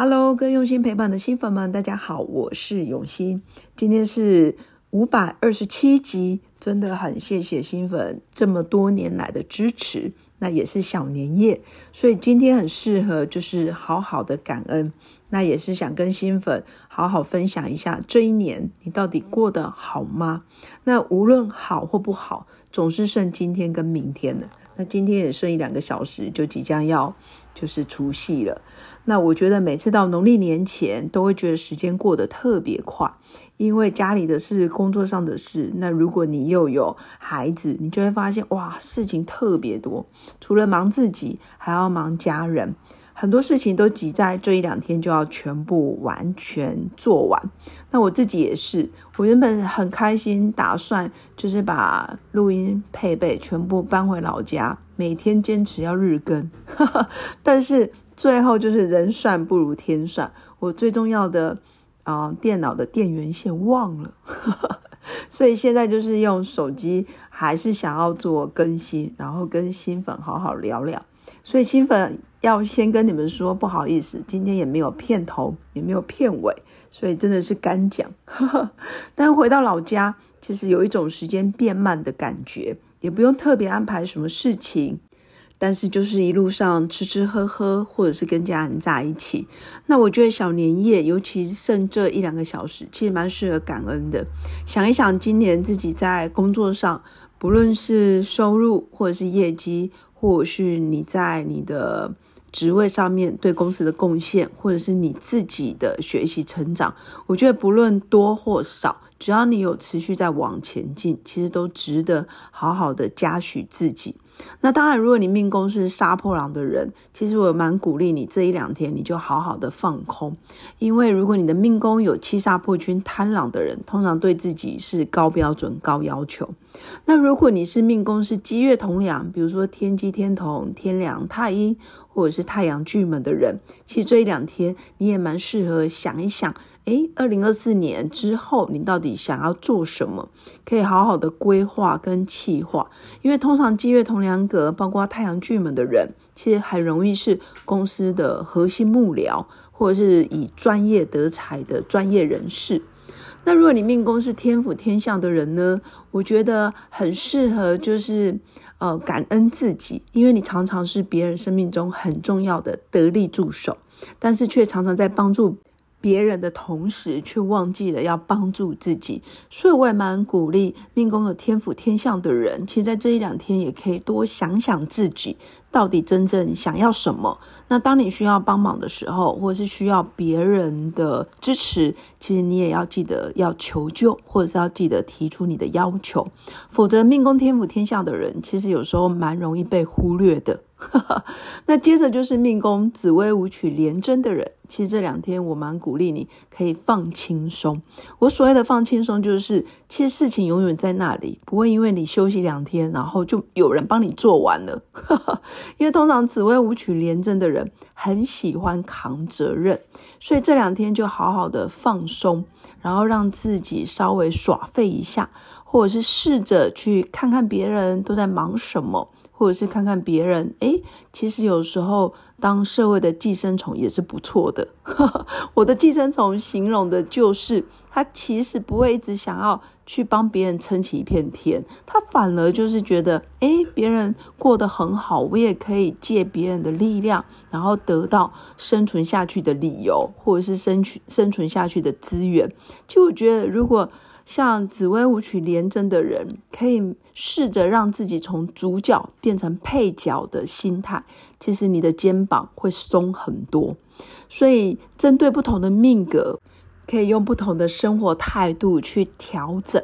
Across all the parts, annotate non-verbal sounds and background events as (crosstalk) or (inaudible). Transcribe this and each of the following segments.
Hello，各用心陪伴的新粉们，大家好，我是永新。今天是五百二十七集，真的很谢谢新粉这么多年来的支持。那也是小年夜，所以今天很适合就是好好的感恩。那也是想跟新粉好好分享一下这一年你到底过得好吗？那无论好或不好，总是剩今天跟明天的。那今天也剩一两个小时，就即将要就是除夕了。那我觉得每次到农历年前，都会觉得时间过得特别快，因为家里的事、工作上的事。那如果你又有孩子，你就会发现哇，事情特别多，除了忙自己，还要忙家人。很多事情都挤在这一两天就要全部完全做完。那我自己也是，我原本很开心，打算就是把录音配备全部搬回老家，每天坚持要日更。(laughs) 但是最后就是人算不如天算，我最重要的啊电脑的电源线忘了，(laughs) (laughs) 所以现在就是用手机，还是想要做更新，然后跟新粉好好聊聊。所以新粉。要先跟你们说不好意思，今天也没有片头，也没有片尾，所以真的是干讲。(laughs) 但回到老家，其实有一种时间变慢的感觉，也不用特别安排什么事情，但是就是一路上吃吃喝喝，或者是跟家人在一起。那我觉得小年夜，尤其剩这一两个小时，其实蛮适合感恩的。想一想今年自己在工作上，不论是收入，或者是业绩，或者是你在你的。职位上面对公司的贡献，或者是你自己的学习成长，我觉得不论多或少，只要你有持续在往前进，其实都值得好好的嘉许自己。那当然，如果你命宫是杀破狼的人，其实我蛮鼓励你这一两天你就好好的放空，因为如果你的命宫有七杀破军贪狼的人，通常对自己是高标准、高要求。那如果你是命宫是积月同梁，比如说天机、天同、天梁、太阴，或者是太阳巨门的人，其实这一两天你也蛮适合想一想。诶，二零二四年之后，你到底想要做什么？可以好好的规划跟计划，因为通常积月同梁格，包括太阳巨门的人，其实很容易是公司的核心幕僚，或者是以专业得才的专业人士。那如果你命宫是天府天相的人呢？我觉得很适合，就是呃感恩自己，因为你常常是别人生命中很重要的得力助手，但是却常常在帮助。别人的同时，却忘记了要帮助自己，所以我也蛮鼓励命宫有天府天相的人，其实，在这一两天也可以多想想自己到底真正想要什么。那当你需要帮忙的时候，或者是需要别人的支持，其实你也要记得要求救，或者是要记得提出你的要求，否则命宫天府天相的人，其实有时候蛮容易被忽略的。(laughs) 那接着就是命宫紫薇舞曲连贞的人，其实这两天我蛮鼓励你可以放轻松。我所谓的放轻松，就是其实事情永远在那里，不会因为你休息两天，然后就有人帮你做完了。(laughs) 因为通常紫薇舞曲连贞的人很喜欢扛责任，所以这两天就好好的放松，然后让自己稍微耍废一下，或者是试着去看看别人都在忙什么。或者是看看别人，诶，其实有时候当社会的寄生虫也是不错的。(laughs) 我的寄生虫形容的就是，他其实不会一直想要去帮别人撑起一片天，他反而就是觉得，诶，别人过得很好，我也可以借别人的力量，然后得到生存下去的理由，或者是生存生存下去的资源。就我觉得，如果像紫薇舞曲连贞的人，可以试着让自己从主角变成配角的心态，其实你的肩膀会松很多。所以，针对不同的命格，可以用不同的生活态度去调整。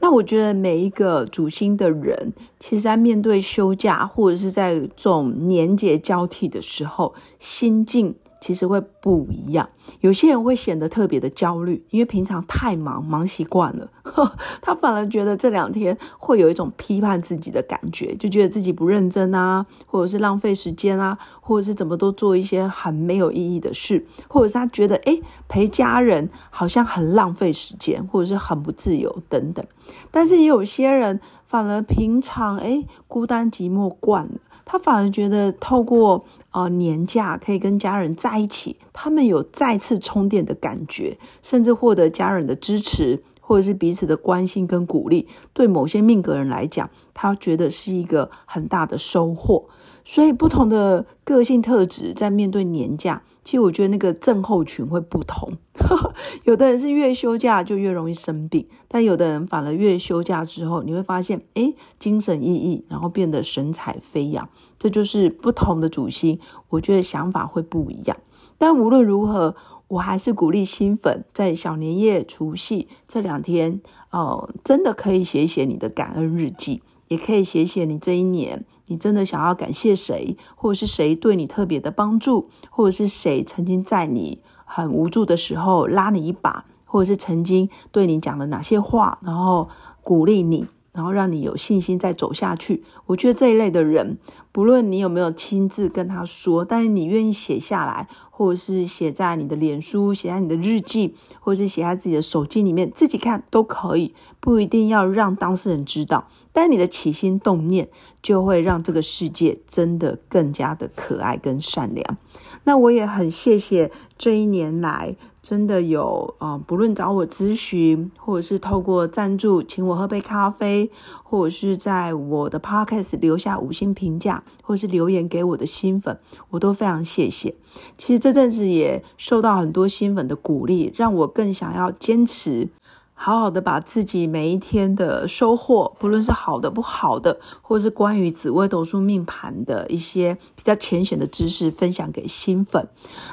那我觉得每一个主星的人，其实在面对休假或者是在这种年节交替的时候，心境。其实会不一样，有些人会显得特别的焦虑，因为平常太忙，忙习惯了，(laughs) 他反而觉得这两天会有一种批判自己的感觉，就觉得自己不认真啊，或者是浪费时间啊，或者是怎么都做一些很没有意义的事，或者是他觉得诶陪家人好像很浪费时间，或者是很不自由等等。但是有些人反而平常哎孤单寂寞惯了，他反而觉得透过呃年假可以跟家人在一起，他们有再次充电的感觉，甚至获得家人的支持。或者是彼此的关心跟鼓励，对某些命格人来讲，他觉得是一个很大的收获。所以，不同的个性特质在面对年假，其实我觉得那个症候群会不同。(laughs) 有的人是越休假就越容易生病，但有的人反而越休假之后，你会发现，哎，精神奕奕，然后变得神采飞扬。这就是不同的主星，我觉得想法会不一样。但无论如何。我还是鼓励新粉在小年夜、除夕这两天，哦，真的可以写写你的感恩日记，也可以写写你这一年，你真的想要感谢谁，或者是谁对你特别的帮助，或者是谁曾经在你很无助的时候拉你一把，或者是曾经对你讲了哪些话，然后鼓励你。然后让你有信心再走下去。我觉得这一类的人，不论你有没有亲自跟他说，但是你愿意写下来，或者是写在你的脸书、写在你的日记，或者是写在自己的手机里面，自己看都可以，不一定要让当事人知道。但你的起心动念，就会让这个世界真的更加的可爱跟善良。那我也很谢谢这一年来。真的有啊，不论找我咨询，或者是透过赞助请我喝杯咖啡，或者是在我的 podcast 留下五星评价，或者是留言给我的新粉，我都非常谢谢。其实这阵子也受到很多新粉的鼓励，让我更想要坚持。好好的把自己每一天的收获，不论是好的不好的，或是关于紫微斗数命盘的一些比较浅显的知识，分享给新粉。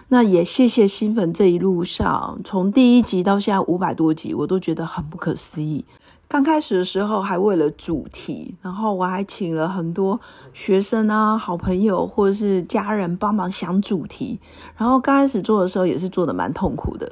那也谢谢新粉这一路上，从第一集到现在五百多集，我都觉得很不可思议。刚开始的时候还为了主题，然后我还请了很多学生啊、好朋友或者是家人帮忙想主题。然后刚开始做的时候也是做的蛮痛苦的，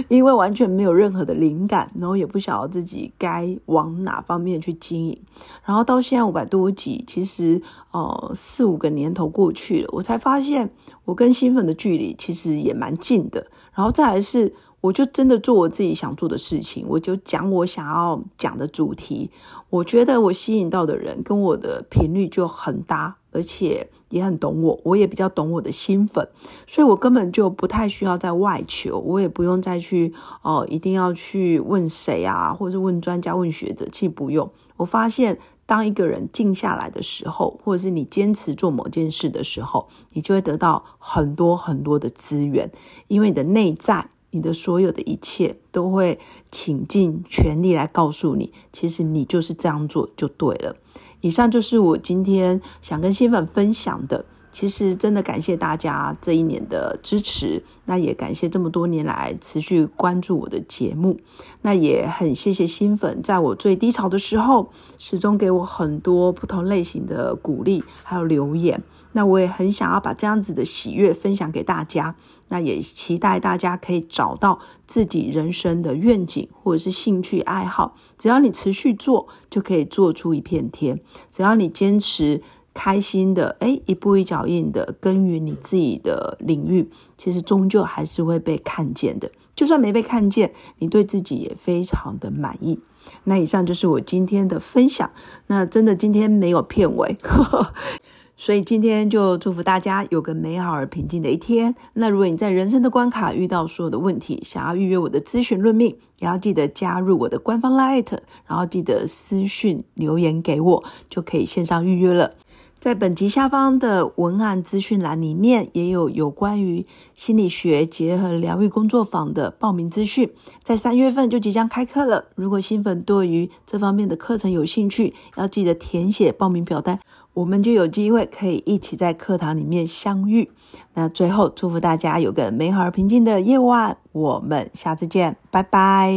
(laughs) 因为完全没有任何的灵感，然后也不晓得自己该往哪方面去经营。然后到现在五百多集，其实呃四五个年头过去了，我才发现我跟新粉的距离其实也蛮近的。然后再来是。我就真的做我自己想做的事情，我就讲我想要讲的主题。我觉得我吸引到的人跟我的频率就很搭，而且也很懂我，我也比较懂我的新粉，所以我根本就不太需要在外求，我也不用再去哦，一定要去问谁啊，或者是问专家、问学者，其实不用。我发现，当一个人静下来的时候，或者是你坚持做某件事的时候，你就会得到很多很多的资源，因为你的内在。你的所有的一切都会倾尽全力来告诉你，其实你就是这样做就对了。以上就是我今天想跟新粉分享的。其实真的感谢大家这一年的支持，那也感谢这么多年来持续关注我的节目。那也很谢谢新粉，在我最低潮的时候，始终给我很多不同类型的鼓励，还有留言。那我也很想要把这样子的喜悦分享给大家。那也期待大家可以找到自己人生的愿景或者是兴趣爱好，只要你持续做，就可以做出一片天。只要你坚持。开心的，哎，一步一脚印的耕耘你自己的领域，其实终究还是会被看见的。就算没被看见，你对自己也非常的满意。那以上就是我今天的分享。那真的今天没有片尾，呵 (laughs) 呵所以今天就祝福大家有个美好而平静的一天。那如果你在人生的关卡遇到所有的问题，想要预约我的咨询论命，也要记得加入我的官方 Light，然后记得私讯留言给我，就可以线上预约了。在本集下方的文案资讯栏里面，也有有关于心理学结合疗愈工作坊的报名资讯，在三月份就即将开课了。如果新粉对于这方面的课程有兴趣，要记得填写报名表单，我们就有机会可以一起在课堂里面相遇。那最后祝福大家有个美好而平静的夜晚，我们下次见，拜拜。